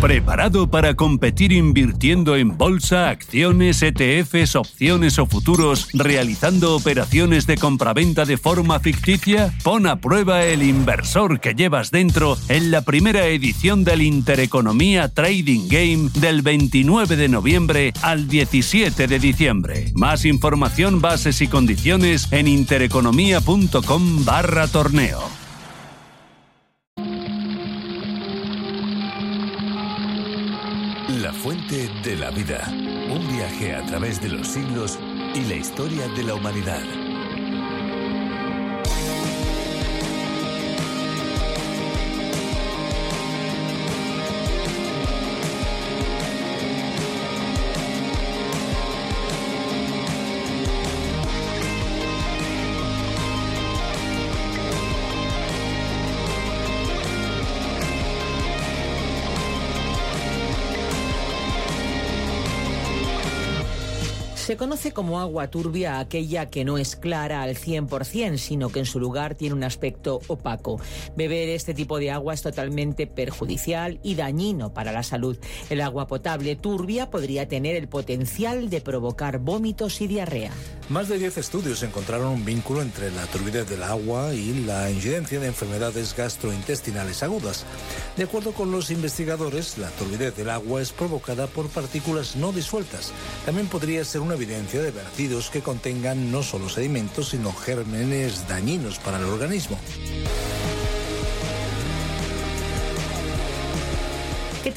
¿Preparado para competir invirtiendo en bolsa, acciones, ETFs, opciones o futuros, realizando operaciones de compraventa de forma ficticia? Pon a prueba el inversor que llevas dentro en la primera edición del Intereconomía Trading Game del 29 de noviembre al 17 de diciembre. Más información, bases y condiciones en intereconomía.com barra torneo. Vida. Un viaje a través de los siglos y la historia de la humanidad. Se conoce como agua turbia aquella que no es clara al 100%, sino que en su lugar tiene un aspecto opaco. Beber este tipo de agua es totalmente perjudicial y dañino para la salud. El agua potable turbia podría tener el potencial de provocar vómitos y diarrea. Más de 10 estudios encontraron un vínculo entre la turbidez del agua y la incidencia de enfermedades gastrointestinales agudas. De acuerdo con los investigadores, la turbidez del agua es provocada por partículas no disueltas. También podría ser una evidencia de vertidos que contengan no solo sedimentos, sino gérmenes dañinos para el organismo.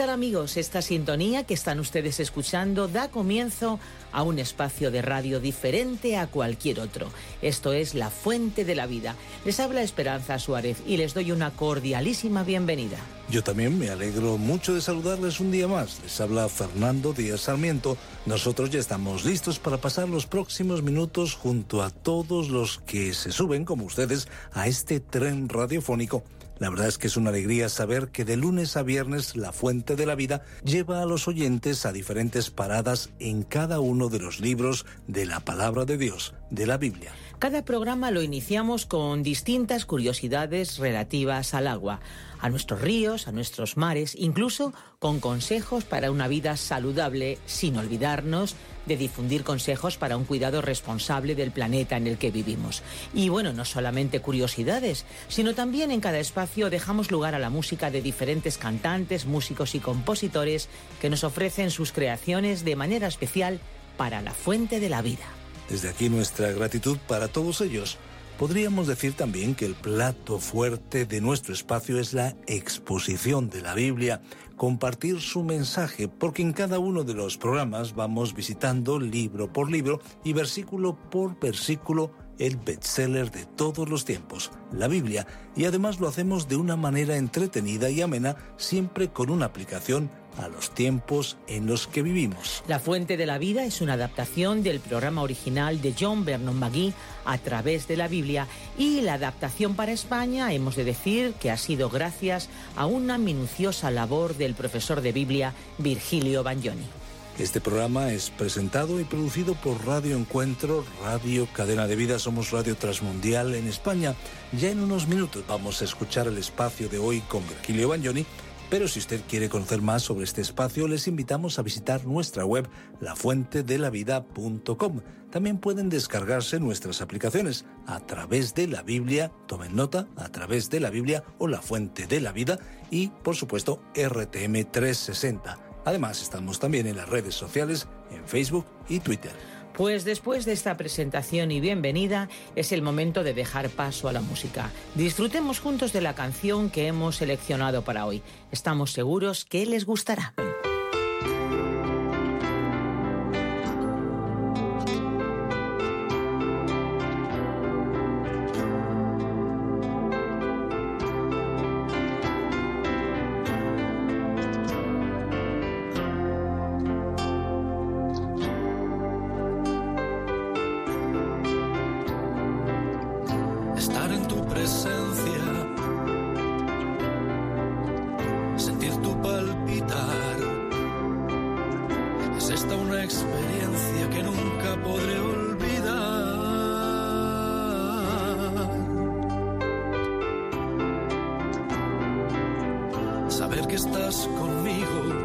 Tal amigos? Esta sintonía que están ustedes escuchando da comienzo a un espacio de radio diferente a cualquier otro. Esto es La Fuente de la Vida. Les habla Esperanza Suárez y les doy una cordialísima bienvenida. Yo también me alegro mucho de saludarles un día más. Les habla Fernando Díaz Sarmiento. Nosotros ya estamos listos para pasar los próximos minutos junto a todos los que se suben, como ustedes, a este tren radiofónico la verdad es que es una alegría saber que de lunes a viernes la Fuente de la Vida lleva a los oyentes a diferentes paradas en cada uno de los libros de la palabra de Dios, de la Biblia. Cada programa lo iniciamos con distintas curiosidades relativas al agua a nuestros ríos, a nuestros mares, incluso con consejos para una vida saludable, sin olvidarnos de difundir consejos para un cuidado responsable del planeta en el que vivimos. Y bueno, no solamente curiosidades, sino también en cada espacio dejamos lugar a la música de diferentes cantantes, músicos y compositores que nos ofrecen sus creaciones de manera especial para la fuente de la vida. Desde aquí nuestra gratitud para todos ellos Podríamos decir también que el plato fuerte de nuestro espacio es la exposición de la Biblia, compartir su mensaje, porque en cada uno de los programas vamos visitando libro por libro y versículo por versículo el bestseller de todos los tiempos, la Biblia, y además lo hacemos de una manera entretenida y amena, siempre con una aplicación a los tiempos en los que vivimos. La Fuente de la Vida es una adaptación del programa original de John Vernon McGee a través de la Biblia y la adaptación para España hemos de decir que ha sido gracias a una minuciosa labor del profesor de Biblia Virgilio Bagnoni. Este programa es presentado y producido por Radio Encuentro, Radio Cadena de Vida, somos Radio Transmundial en España. Ya en unos minutos vamos a escuchar el espacio de hoy con Virgilio Bagnoni pero si usted quiere conocer más sobre este espacio, les invitamos a visitar nuestra web lafuentedelavida.com. También pueden descargarse nuestras aplicaciones a través de la Biblia, tomen nota, a través de la Biblia o la Fuente de la Vida y, por supuesto, RTM 360. Además, estamos también en las redes sociales, en Facebook y Twitter. Pues después de esta presentación y bienvenida, es el momento de dejar paso a la música. Disfrutemos juntos de la canción que hemos seleccionado para hoy. Estamos seguros que les gustará. Que estás conmigo,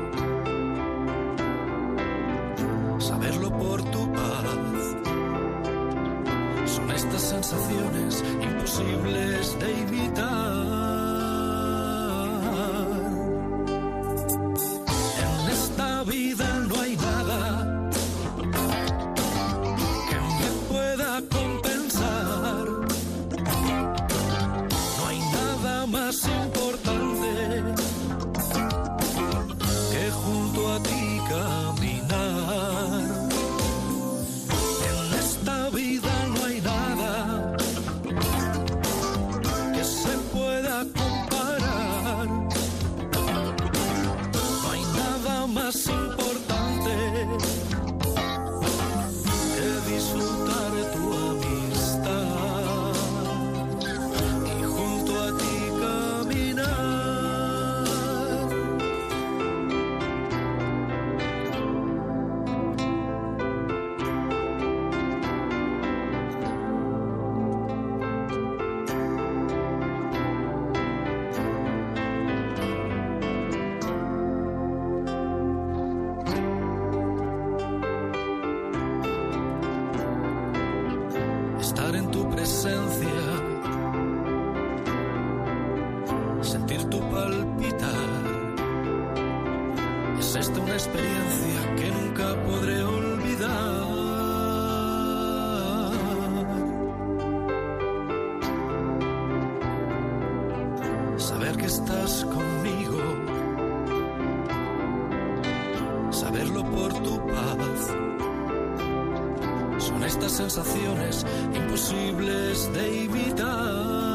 saberlo por tu paz. Son estas sensaciones imposibles de evitar.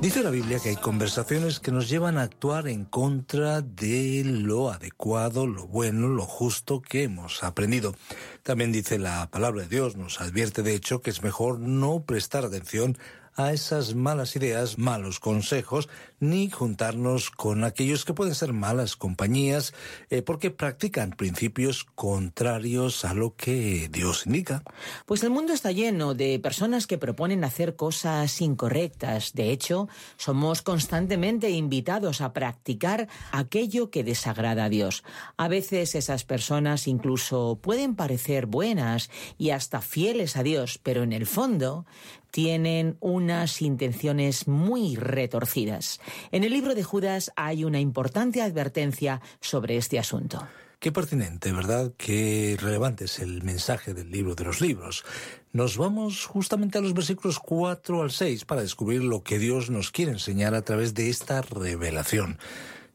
Dice la Biblia que hay conversaciones que nos llevan a actuar en contra de lo adecuado, lo bueno, lo justo que hemos aprendido. También dice la palabra de Dios, nos advierte de hecho que es mejor no prestar atención a esas malas ideas, malos consejos, ni juntarnos con aquellos que pueden ser malas compañías, eh, porque practican principios contrarios a lo que Dios indica. Pues el mundo está lleno de personas que proponen hacer cosas incorrectas. De hecho, somos constantemente invitados a practicar aquello que desagrada a Dios. A veces esas personas incluso pueden parecer buenas y hasta fieles a Dios, pero en el fondo tienen unas intenciones muy retorcidas. En el libro de Judas hay una importante advertencia sobre este asunto. Qué pertinente, ¿verdad? Qué relevante es el mensaje del libro de los libros. Nos vamos justamente a los versículos 4 al 6 para descubrir lo que Dios nos quiere enseñar a través de esta revelación.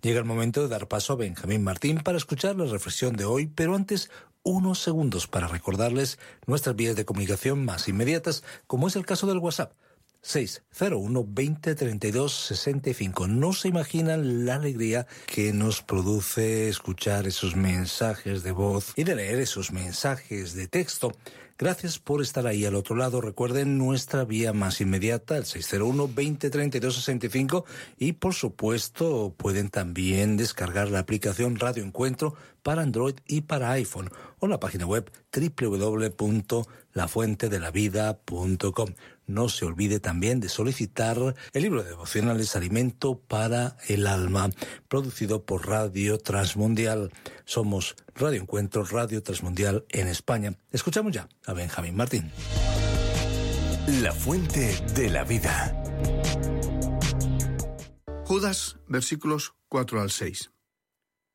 Llega el momento de dar paso a Benjamín Martín para escuchar la reflexión de hoy, pero antes unos segundos para recordarles nuestras vías de comunicación más inmediatas, como es el caso del WhatsApp. 601 2032 65. No se imaginan la alegría que nos produce escuchar esos mensajes de voz y de leer esos mensajes de texto. Gracias por estar ahí al otro lado. Recuerden nuestra vía más inmediata, el 601-2032-65 y por supuesto pueden también descargar la aplicación Radio Encuentro para Android y para iPhone o la página web www.lafuentedelavida.com. No se olvide también de solicitar el libro de devocionales Alimento para el Alma, producido por Radio Transmundial. Somos Radio Encuentro, Radio Transmundial en España. Escuchamos ya a Benjamín Martín. La fuente de la vida. Judas, versículos 4 al 6.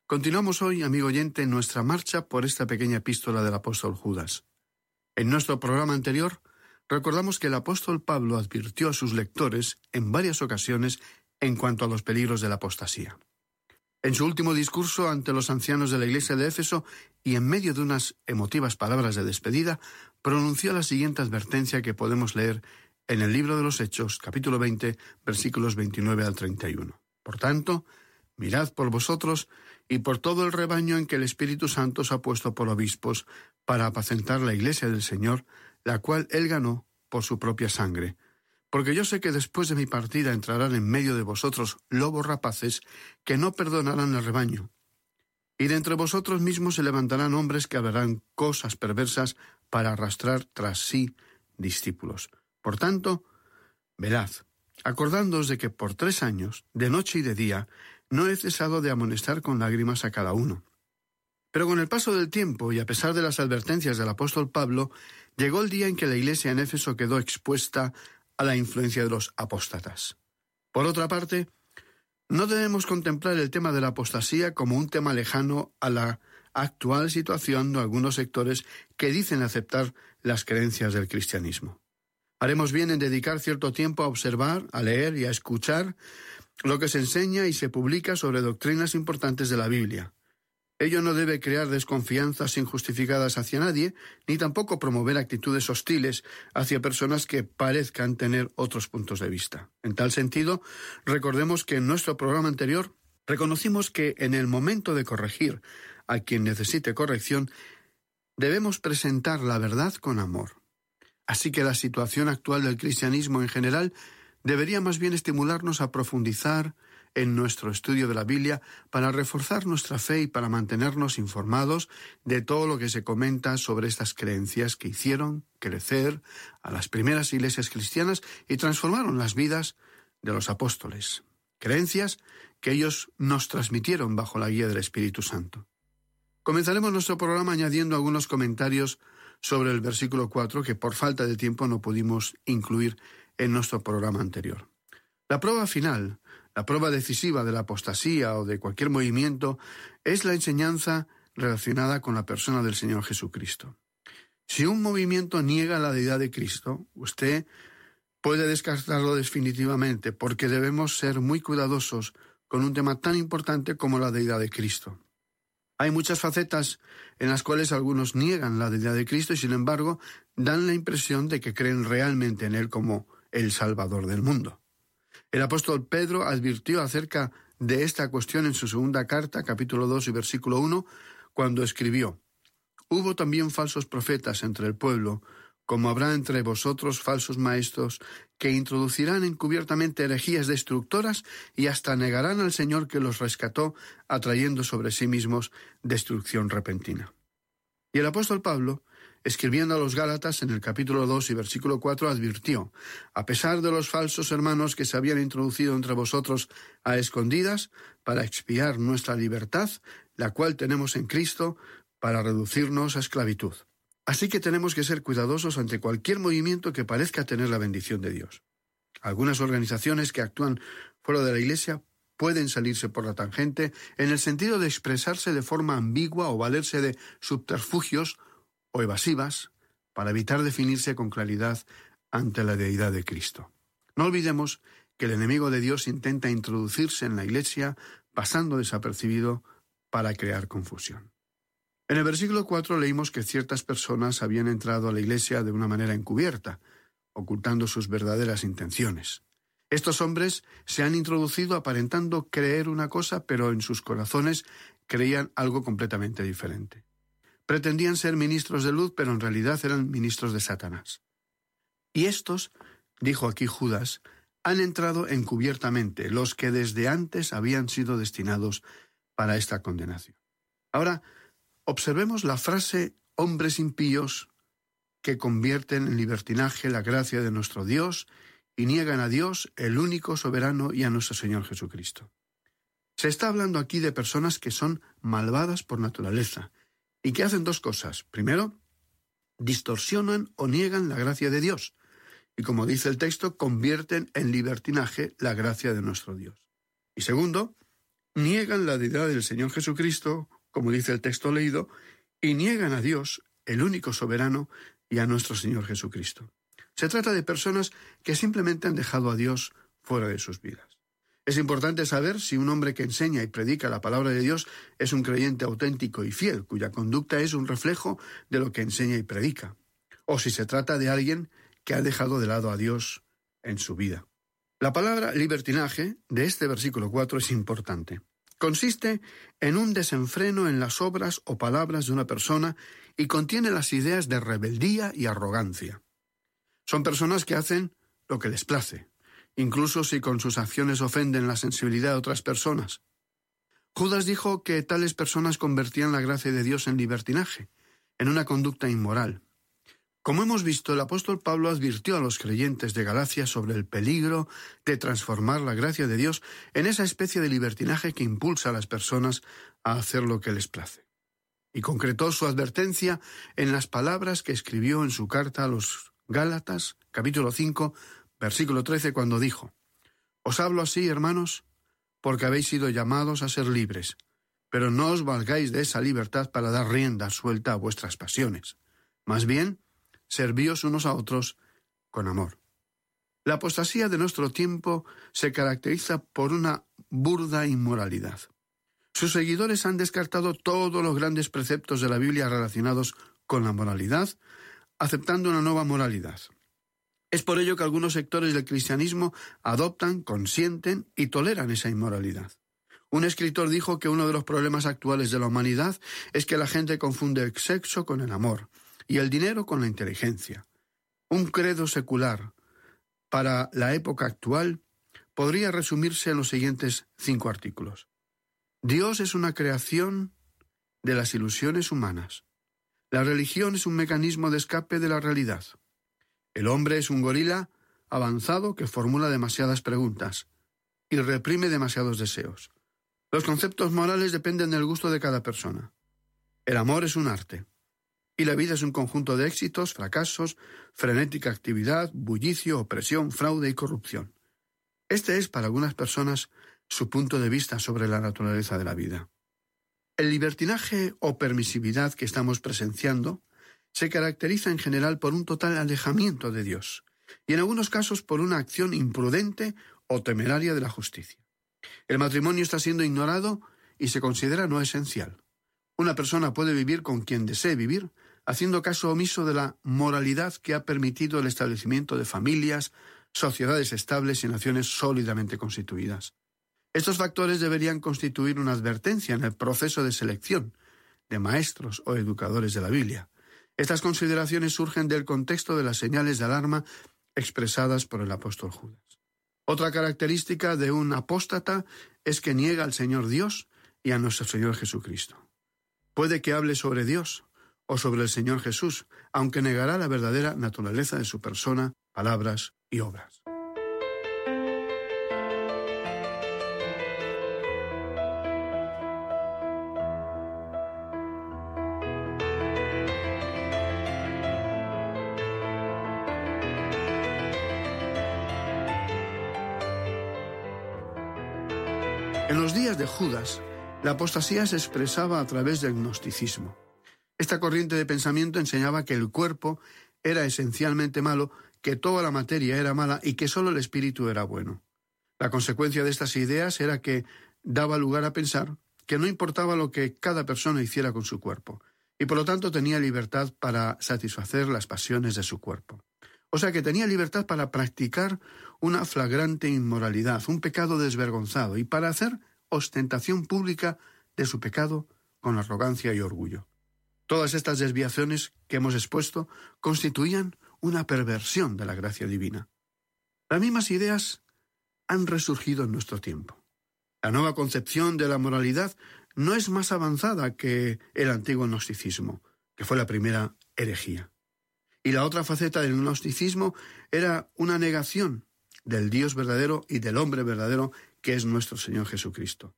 Continuamos hoy, amigo oyente, nuestra marcha por esta pequeña epístola del apóstol Judas. En nuestro programa anterior, recordamos que el apóstol Pablo advirtió a sus lectores en varias ocasiones en cuanto a los peligros de la apostasía. En su último discurso ante los ancianos de la iglesia de Éfeso y en medio de unas emotivas palabras de despedida, pronunció la siguiente advertencia que podemos leer en el libro de los Hechos, capítulo 20, versículos 29 al 31. Por tanto, mirad por vosotros y por todo el rebaño en que el Espíritu Santo os ha puesto por obispos para apacentar la iglesia del Señor, la cual él ganó por su propia sangre. Porque yo sé que después de mi partida entrarán en medio de vosotros lobos rapaces que no perdonarán el rebaño. Y de entre vosotros mismos se levantarán hombres que hablarán cosas perversas para arrastrar tras sí discípulos. Por tanto, velad, acordándoos de que por tres años, de noche y de día, no he cesado de amonestar con lágrimas a cada uno. Pero con el paso del tiempo y a pesar de las advertencias del apóstol Pablo, llegó el día en que la iglesia en Éfeso quedó expuesta a la influencia de los apóstatas. Por otra parte, no debemos contemplar el tema de la apostasía como un tema lejano a la actual situación de algunos sectores que dicen aceptar las creencias del cristianismo. Haremos bien en dedicar cierto tiempo a observar, a leer y a escuchar lo que se enseña y se publica sobre doctrinas importantes de la Biblia. Ello no debe crear desconfianzas injustificadas hacia nadie, ni tampoco promover actitudes hostiles hacia personas que parezcan tener otros puntos de vista. En tal sentido, recordemos que en nuestro programa anterior reconocimos que en el momento de corregir a quien necesite corrección, debemos presentar la verdad con amor. Así que la situación actual del cristianismo en general debería más bien estimularnos a profundizar, en nuestro estudio de la Biblia para reforzar nuestra fe y para mantenernos informados de todo lo que se comenta sobre estas creencias que hicieron crecer a las primeras iglesias cristianas y transformaron las vidas de los apóstoles. Creencias que ellos nos transmitieron bajo la guía del Espíritu Santo. Comenzaremos nuestro programa añadiendo algunos comentarios sobre el versículo 4 que por falta de tiempo no pudimos incluir en nuestro programa anterior. La prueba final la prueba decisiva de la apostasía o de cualquier movimiento es la enseñanza relacionada con la persona del Señor Jesucristo. Si un movimiento niega la deidad de Cristo, usted puede descartarlo definitivamente porque debemos ser muy cuidadosos con un tema tan importante como la deidad de Cristo. Hay muchas facetas en las cuales algunos niegan la deidad de Cristo y sin embargo dan la impresión de que creen realmente en Él como el Salvador del mundo. El apóstol Pedro advirtió acerca de esta cuestión en su segunda carta, capítulo 2 y versículo 1, cuando escribió, Hubo también falsos profetas entre el pueblo, como habrá entre vosotros falsos maestros, que introducirán encubiertamente herejías destructoras y hasta negarán al Señor que los rescató, atrayendo sobre sí mismos destrucción repentina. Y el apóstol Pablo escribiendo a los Gálatas en el capítulo 2 y versículo 4 advirtió, a pesar de los falsos hermanos que se habían introducido entre vosotros a escondidas, para expiar nuestra libertad, la cual tenemos en Cristo, para reducirnos a esclavitud. Así que tenemos que ser cuidadosos ante cualquier movimiento que parezca tener la bendición de Dios. Algunas organizaciones que actúan fuera de la Iglesia pueden salirse por la tangente en el sentido de expresarse de forma ambigua o valerse de subterfugios o evasivas para evitar definirse con claridad ante la deidad de Cristo. No olvidemos que el enemigo de Dios intenta introducirse en la Iglesia pasando desapercibido para crear confusión. En el versículo 4 leímos que ciertas personas habían entrado a la Iglesia de una manera encubierta, ocultando sus verdaderas intenciones. Estos hombres se han introducido aparentando creer una cosa, pero en sus corazones creían algo completamente diferente. Pretendían ser ministros de luz, pero en realidad eran ministros de Satanás. Y estos, dijo aquí Judas, han entrado encubiertamente, los que desde antes habían sido destinados para esta condenación. Ahora, observemos la frase hombres impíos que convierten en libertinaje la gracia de nuestro Dios y niegan a Dios, el único soberano, y a nuestro Señor Jesucristo. Se está hablando aquí de personas que son malvadas por naturaleza, y que hacen dos cosas. Primero, distorsionan o niegan la gracia de Dios. Y como dice el texto, convierten en libertinaje la gracia de nuestro Dios. Y segundo, niegan la deidad del Señor Jesucristo, como dice el texto leído, y niegan a Dios, el único soberano, y a nuestro Señor Jesucristo. Se trata de personas que simplemente han dejado a Dios fuera de sus vidas. Es importante saber si un hombre que enseña y predica la palabra de Dios es un creyente auténtico y fiel, cuya conducta es un reflejo de lo que enseña y predica, o si se trata de alguien que ha dejado de lado a Dios en su vida. La palabra libertinaje de este versículo 4 es importante. Consiste en un desenfreno en las obras o palabras de una persona y contiene las ideas de rebeldía y arrogancia. Son personas que hacen lo que les place, incluso si con sus acciones ofenden la sensibilidad de otras personas. Judas dijo que tales personas convertían la gracia de Dios en libertinaje, en una conducta inmoral. Como hemos visto, el apóstol Pablo advirtió a los creyentes de Galacia sobre el peligro de transformar la gracia de Dios en esa especie de libertinaje que impulsa a las personas a hacer lo que les place. Y concretó su advertencia en las palabras que escribió en su carta a los Gálatas, capítulo 5, versículo 13, cuando dijo, Os hablo así, hermanos, porque habéis sido llamados a ser libres, pero no os valgáis de esa libertad para dar rienda suelta a vuestras pasiones. Más bien, servíos unos a otros con amor. La apostasía de nuestro tiempo se caracteriza por una burda inmoralidad. Sus seguidores han descartado todos los grandes preceptos de la Biblia relacionados con la moralidad, aceptando una nueva moralidad. Es por ello que algunos sectores del cristianismo adoptan, consienten y toleran esa inmoralidad. Un escritor dijo que uno de los problemas actuales de la humanidad es que la gente confunde el sexo con el amor, y el dinero con la inteligencia. Un credo secular para la época actual podría resumirse en los siguientes cinco artículos. Dios es una creación de las ilusiones humanas. La religión es un mecanismo de escape de la realidad. El hombre es un gorila avanzado que formula demasiadas preguntas y reprime demasiados deseos. Los conceptos morales dependen del gusto de cada persona. El amor es un arte. Y la vida es un conjunto de éxitos, fracasos, frenética actividad, bullicio, opresión, fraude y corrupción. Este es, para algunas personas, su punto de vista sobre la naturaleza de la vida. El libertinaje o permisividad que estamos presenciando se caracteriza en general por un total alejamiento de Dios y en algunos casos por una acción imprudente o temeraria de la justicia. El matrimonio está siendo ignorado y se considera no esencial. Una persona puede vivir con quien desee vivir, haciendo caso omiso de la moralidad que ha permitido el establecimiento de familias, sociedades estables y naciones sólidamente constituidas. Estos factores deberían constituir una advertencia en el proceso de selección de maestros o educadores de la Biblia. Estas consideraciones surgen del contexto de las señales de alarma expresadas por el apóstol Judas. Otra característica de un apóstata es que niega al Señor Dios y a nuestro Señor Jesucristo. Puede que hable sobre Dios, o sobre el Señor Jesús, aunque negará la verdadera naturaleza de su persona, palabras y obras. Judas, la apostasía se expresaba a través del gnosticismo. Esta corriente de pensamiento enseñaba que el cuerpo era esencialmente malo, que toda la materia era mala y que solo el espíritu era bueno. La consecuencia de estas ideas era que daba lugar a pensar que no importaba lo que cada persona hiciera con su cuerpo, y por lo tanto tenía libertad para satisfacer las pasiones de su cuerpo. O sea que tenía libertad para practicar una flagrante inmoralidad, un pecado desvergonzado, y para hacer ostentación pública de su pecado con arrogancia y orgullo. Todas estas desviaciones que hemos expuesto constituían una perversión de la gracia divina. Las mismas ideas han resurgido en nuestro tiempo. La nueva concepción de la moralidad no es más avanzada que el antiguo gnosticismo, que fue la primera herejía. Y la otra faceta del gnosticismo era una negación del Dios verdadero y del hombre verdadero que es nuestro Señor Jesucristo.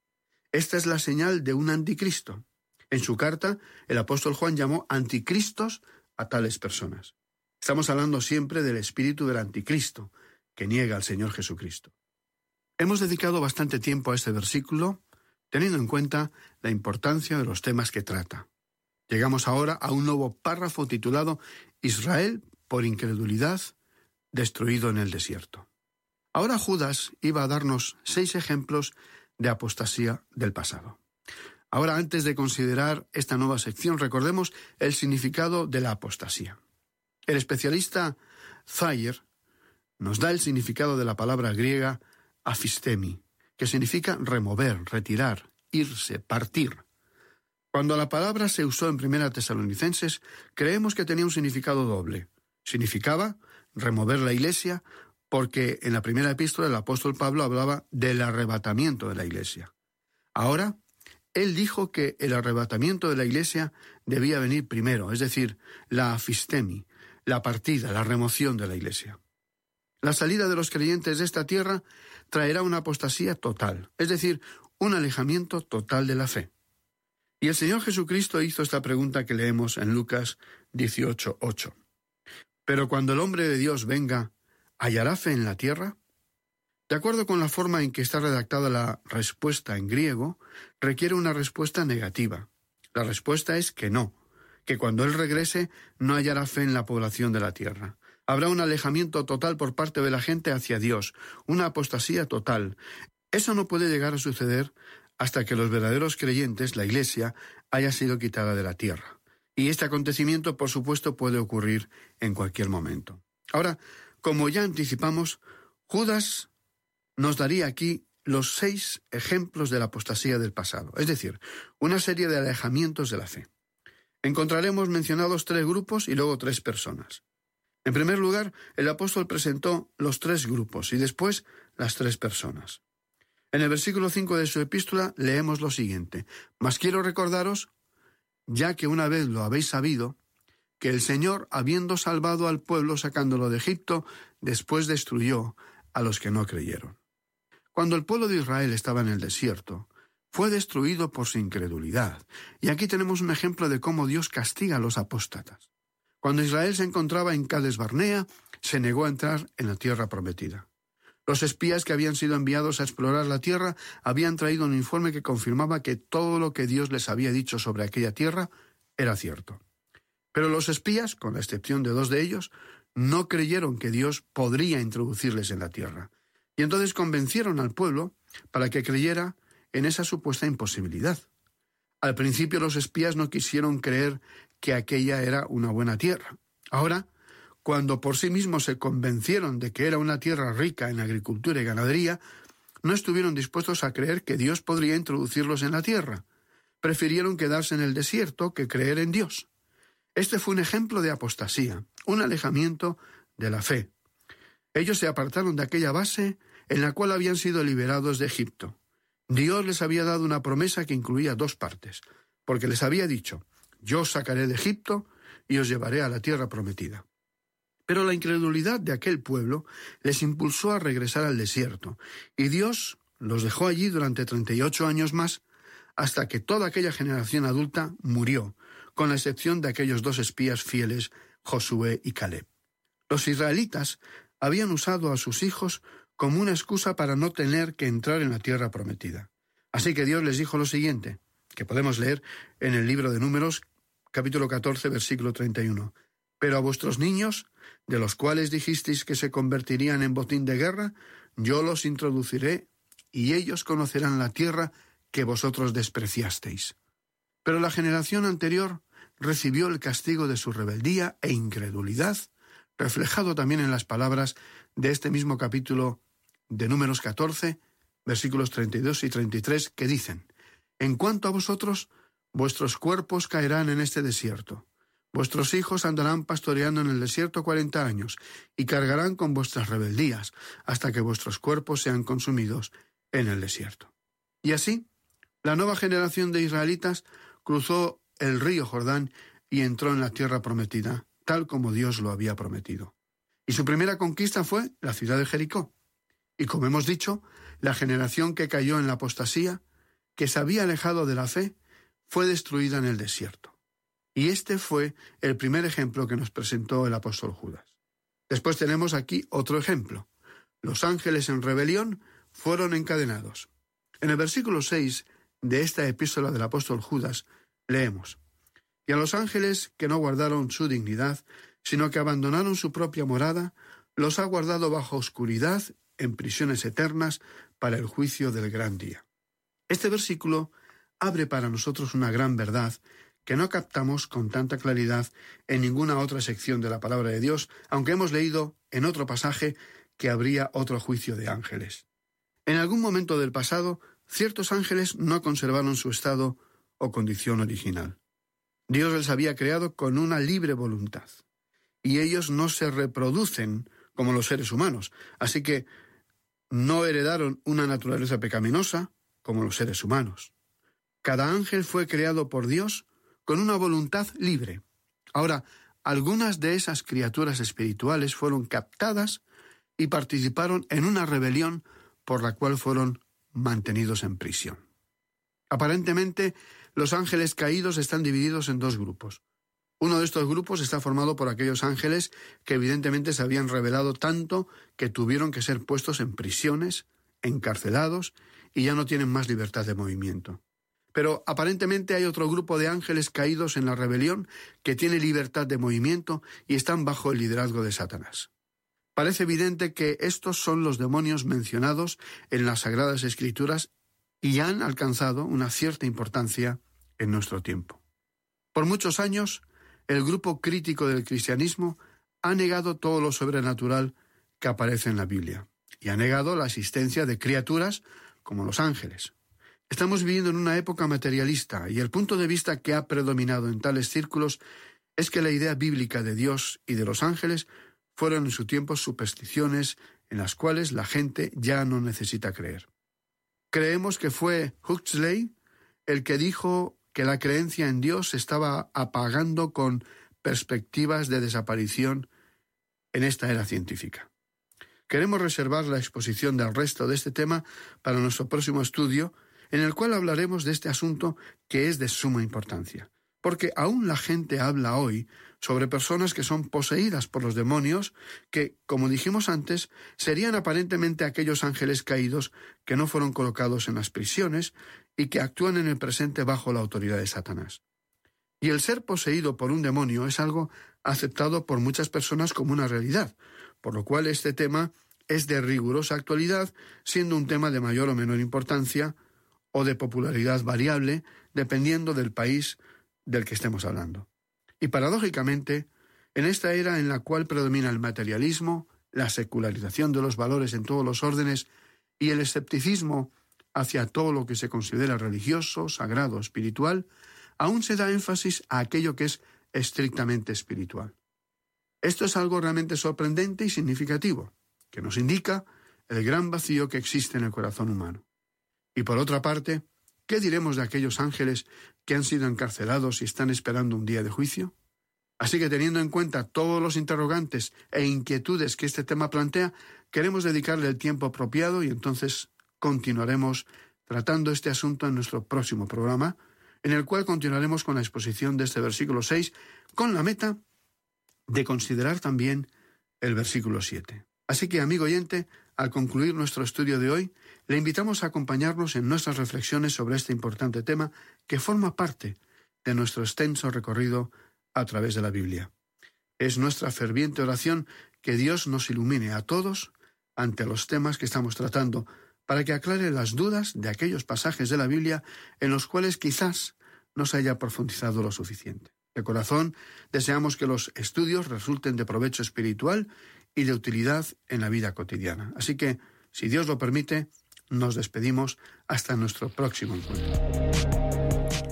Esta es la señal de un anticristo, en su carta, el apóstol Juan llamó anticristos a tales personas. Estamos hablando siempre del espíritu del anticristo, que niega al Señor Jesucristo. Hemos dedicado bastante tiempo a este versículo, teniendo en cuenta la importancia de los temas que trata. Llegamos ahora a un nuevo párrafo titulado Israel, por incredulidad, destruido en el desierto. Ahora Judas iba a darnos seis ejemplos de apostasía del pasado. Ahora, antes de considerar esta nueva sección, recordemos el significado de la apostasía. El especialista Thayer nos da el significado de la palabra griega afistemi, que significa remover, retirar, irse, partir. Cuando la palabra se usó en Primera Tesalonicenses, creemos que tenía un significado doble. Significaba remover la iglesia, porque en la primera epístola el apóstol Pablo hablaba del arrebatamiento de la iglesia. Ahora él dijo que el arrebatamiento de la Iglesia debía venir primero, es decir, la afistemi, la partida, la remoción de la Iglesia. La salida de los creyentes de esta tierra traerá una apostasía total, es decir, un alejamiento total de la fe. Y el Señor Jesucristo hizo esta pregunta que leemos en Lucas 18:8. Pero cuando el hombre de Dios venga, ¿hallará fe en la tierra? De acuerdo con la forma en que está redactada la respuesta en griego, requiere una respuesta negativa. La respuesta es que no, que cuando Él regrese no hallará fe en la población de la tierra. Habrá un alejamiento total por parte de la gente hacia Dios, una apostasía total. Eso no puede llegar a suceder hasta que los verdaderos creyentes, la Iglesia, haya sido quitada de la tierra. Y este acontecimiento, por supuesto, puede ocurrir en cualquier momento. Ahora, como ya anticipamos, Judas nos daría aquí los seis ejemplos de la apostasía del pasado, es decir, una serie de alejamientos de la fe. Encontraremos mencionados tres grupos y luego tres personas. En primer lugar, el apóstol presentó los tres grupos y después las tres personas. En el versículo 5 de su epístola leemos lo siguiente, Mas quiero recordaros, ya que una vez lo habéis sabido, que el Señor, habiendo salvado al pueblo sacándolo de Egipto, después destruyó a los que no creyeron. Cuando el pueblo de Israel estaba en el desierto, fue destruido por su incredulidad. Y aquí tenemos un ejemplo de cómo Dios castiga a los apóstatas. Cuando Israel se encontraba en Cades Barnea, se negó a entrar en la tierra prometida. Los espías que habían sido enviados a explorar la tierra habían traído un informe que confirmaba que todo lo que Dios les había dicho sobre aquella tierra era cierto. Pero los espías, con la excepción de dos de ellos, no creyeron que Dios podría introducirles en la tierra. Y entonces convencieron al pueblo para que creyera en esa supuesta imposibilidad. Al principio los espías no quisieron creer que aquella era una buena tierra. Ahora, cuando por sí mismos se convencieron de que era una tierra rica en agricultura y ganadería, no estuvieron dispuestos a creer que Dios podría introducirlos en la tierra. Prefirieron quedarse en el desierto que creer en Dios. Este fue un ejemplo de apostasía, un alejamiento de la fe. Ellos se apartaron de aquella base en la cual habían sido liberados de Egipto. Dios les había dado una promesa que incluía dos partes, porque les había dicho, yo os sacaré de Egipto y os llevaré a la tierra prometida. Pero la incredulidad de aquel pueblo les impulsó a regresar al desierto, y Dios los dejó allí durante treinta y ocho años más, hasta que toda aquella generación adulta murió, con la excepción de aquellos dos espías fieles, Josué y Caleb. Los israelitas habían usado a sus hijos como una excusa para no tener que entrar en la tierra prometida. Así que Dios les dijo lo siguiente, que podemos leer en el libro de Números, capítulo 14, versículo 31. Pero a vuestros niños, de los cuales dijisteis que se convertirían en botín de guerra, yo los introduciré y ellos conocerán la tierra que vosotros despreciasteis. Pero la generación anterior recibió el castigo de su rebeldía e incredulidad, reflejado también en las palabras de este mismo capítulo de Números 14, versículos 32 y 33, que dicen, En cuanto a vosotros, vuestros cuerpos caerán en este desierto. Vuestros hijos andarán pastoreando en el desierto cuarenta años y cargarán con vuestras rebeldías hasta que vuestros cuerpos sean consumidos en el desierto. Y así, la nueva generación de israelitas cruzó el río Jordán y entró en la tierra prometida, tal como Dios lo había prometido. Y su primera conquista fue la ciudad de Jericó. Y como hemos dicho, la generación que cayó en la apostasía, que se había alejado de la fe, fue destruida en el desierto. Y este fue el primer ejemplo que nos presentó el apóstol Judas. Después tenemos aquí otro ejemplo. Los ángeles en rebelión fueron encadenados. En el versículo 6 de esta epístola del apóstol Judas leemos, Y a los ángeles que no guardaron su dignidad, sino que abandonaron su propia morada, los ha guardado bajo oscuridad en prisiones eternas para el juicio del gran día. Este versículo abre para nosotros una gran verdad que no captamos con tanta claridad en ninguna otra sección de la palabra de Dios, aunque hemos leído en otro pasaje que habría otro juicio de ángeles. En algún momento del pasado, ciertos ángeles no conservaron su estado o condición original. Dios les había creado con una libre voluntad, y ellos no se reproducen como los seres humanos, así que no heredaron una naturaleza pecaminosa como los seres humanos. Cada ángel fue creado por Dios con una voluntad libre. Ahora, algunas de esas criaturas espirituales fueron captadas y participaron en una rebelión por la cual fueron mantenidos en prisión. Aparentemente, los ángeles caídos están divididos en dos grupos. Uno de estos grupos está formado por aquellos ángeles que evidentemente se habían revelado tanto que tuvieron que ser puestos en prisiones, encarcelados y ya no tienen más libertad de movimiento. Pero aparentemente hay otro grupo de ángeles caídos en la rebelión que tiene libertad de movimiento y están bajo el liderazgo de Satanás. Parece evidente que estos son los demonios mencionados en las Sagradas Escrituras y han alcanzado una cierta importancia en nuestro tiempo. Por muchos años, el grupo crítico del cristianismo ha negado todo lo sobrenatural que aparece en la Biblia y ha negado la existencia de criaturas como los ángeles. Estamos viviendo en una época materialista y el punto de vista que ha predominado en tales círculos es que la idea bíblica de Dios y de los ángeles fueron en su tiempo supersticiones en las cuales la gente ya no necesita creer. Creemos que fue Huxley el que dijo que la creencia en Dios se estaba apagando con perspectivas de desaparición en esta era científica. Queremos reservar la exposición del resto de este tema para nuestro próximo estudio, en el cual hablaremos de este asunto que es de suma importancia. Porque aún la gente habla hoy sobre personas que son poseídas por los demonios, que, como dijimos antes, serían aparentemente aquellos ángeles caídos que no fueron colocados en las prisiones y que actúan en el presente bajo la autoridad de Satanás. Y el ser poseído por un demonio es algo aceptado por muchas personas como una realidad, por lo cual este tema es de rigurosa actualidad, siendo un tema de mayor o menor importancia o de popularidad variable, dependiendo del país del que estemos hablando. Y paradójicamente, en esta era en la cual predomina el materialismo, la secularización de los valores en todos los órdenes y el escepticismo hacia todo lo que se considera religioso, sagrado, espiritual, aún se da énfasis a aquello que es estrictamente espiritual. Esto es algo realmente sorprendente y significativo, que nos indica el gran vacío que existe en el corazón humano. Y por otra parte, ¿qué diremos de aquellos ángeles que han sido encarcelados y están esperando un día de juicio? Así que teniendo en cuenta todos los interrogantes e inquietudes que este tema plantea, queremos dedicarle el tiempo apropiado y entonces continuaremos tratando este asunto en nuestro próximo programa, en el cual continuaremos con la exposición de este versículo 6, con la meta de considerar también el versículo 7. Así que, amigo oyente, al concluir nuestro estudio de hoy, le invitamos a acompañarnos en nuestras reflexiones sobre este importante tema que forma parte de nuestro extenso recorrido a través de la Biblia. Es nuestra ferviente oración que Dios nos ilumine a todos ante los temas que estamos tratando, para que aclare las dudas de aquellos pasajes de la Biblia en los cuales quizás no se haya profundizado lo suficiente. De corazón, deseamos que los estudios resulten de provecho espiritual y de utilidad en la vida cotidiana. Así que, si Dios lo permite, nos despedimos hasta nuestro próximo encuentro.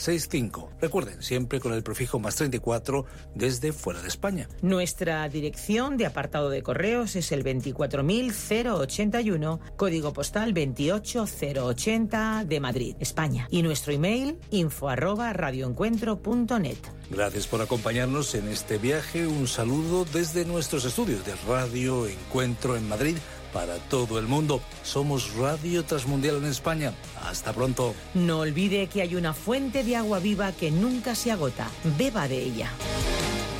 265. Recuerden, siempre con el prefijo más 34 desde fuera de España. Nuestra dirección de apartado de correos es el 24081, código postal 28080 de Madrid, España. Y nuestro email info arroba radioencuentro.net. Gracias por acompañarnos en este viaje. Un saludo desde nuestros estudios de Radio Encuentro en Madrid para todo el mundo. Somos Radio Transmundial en España. Hasta pronto. No olvide que hay una fuente de agua viva que nunca se agota. Beba de ella.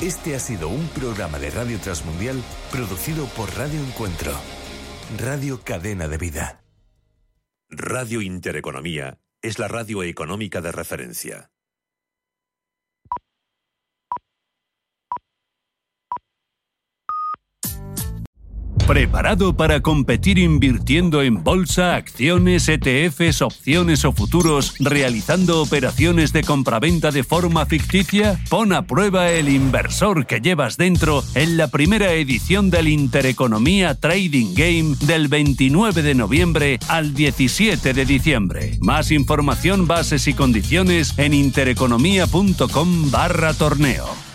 Este ha sido un programa de Radio Transmundial producido por Radio Encuentro. Radio Cadena de Vida. Radio Intereconomía es la radio económica de referencia. ¿Preparado para competir invirtiendo en bolsa, acciones, ETFs, opciones o futuros, realizando operaciones de compraventa de forma ficticia? Pon a prueba el inversor que llevas dentro en la primera edición del Intereconomía Trading Game del 29 de noviembre al 17 de diciembre. Más información, bases y condiciones en intereconomía.com barra torneo.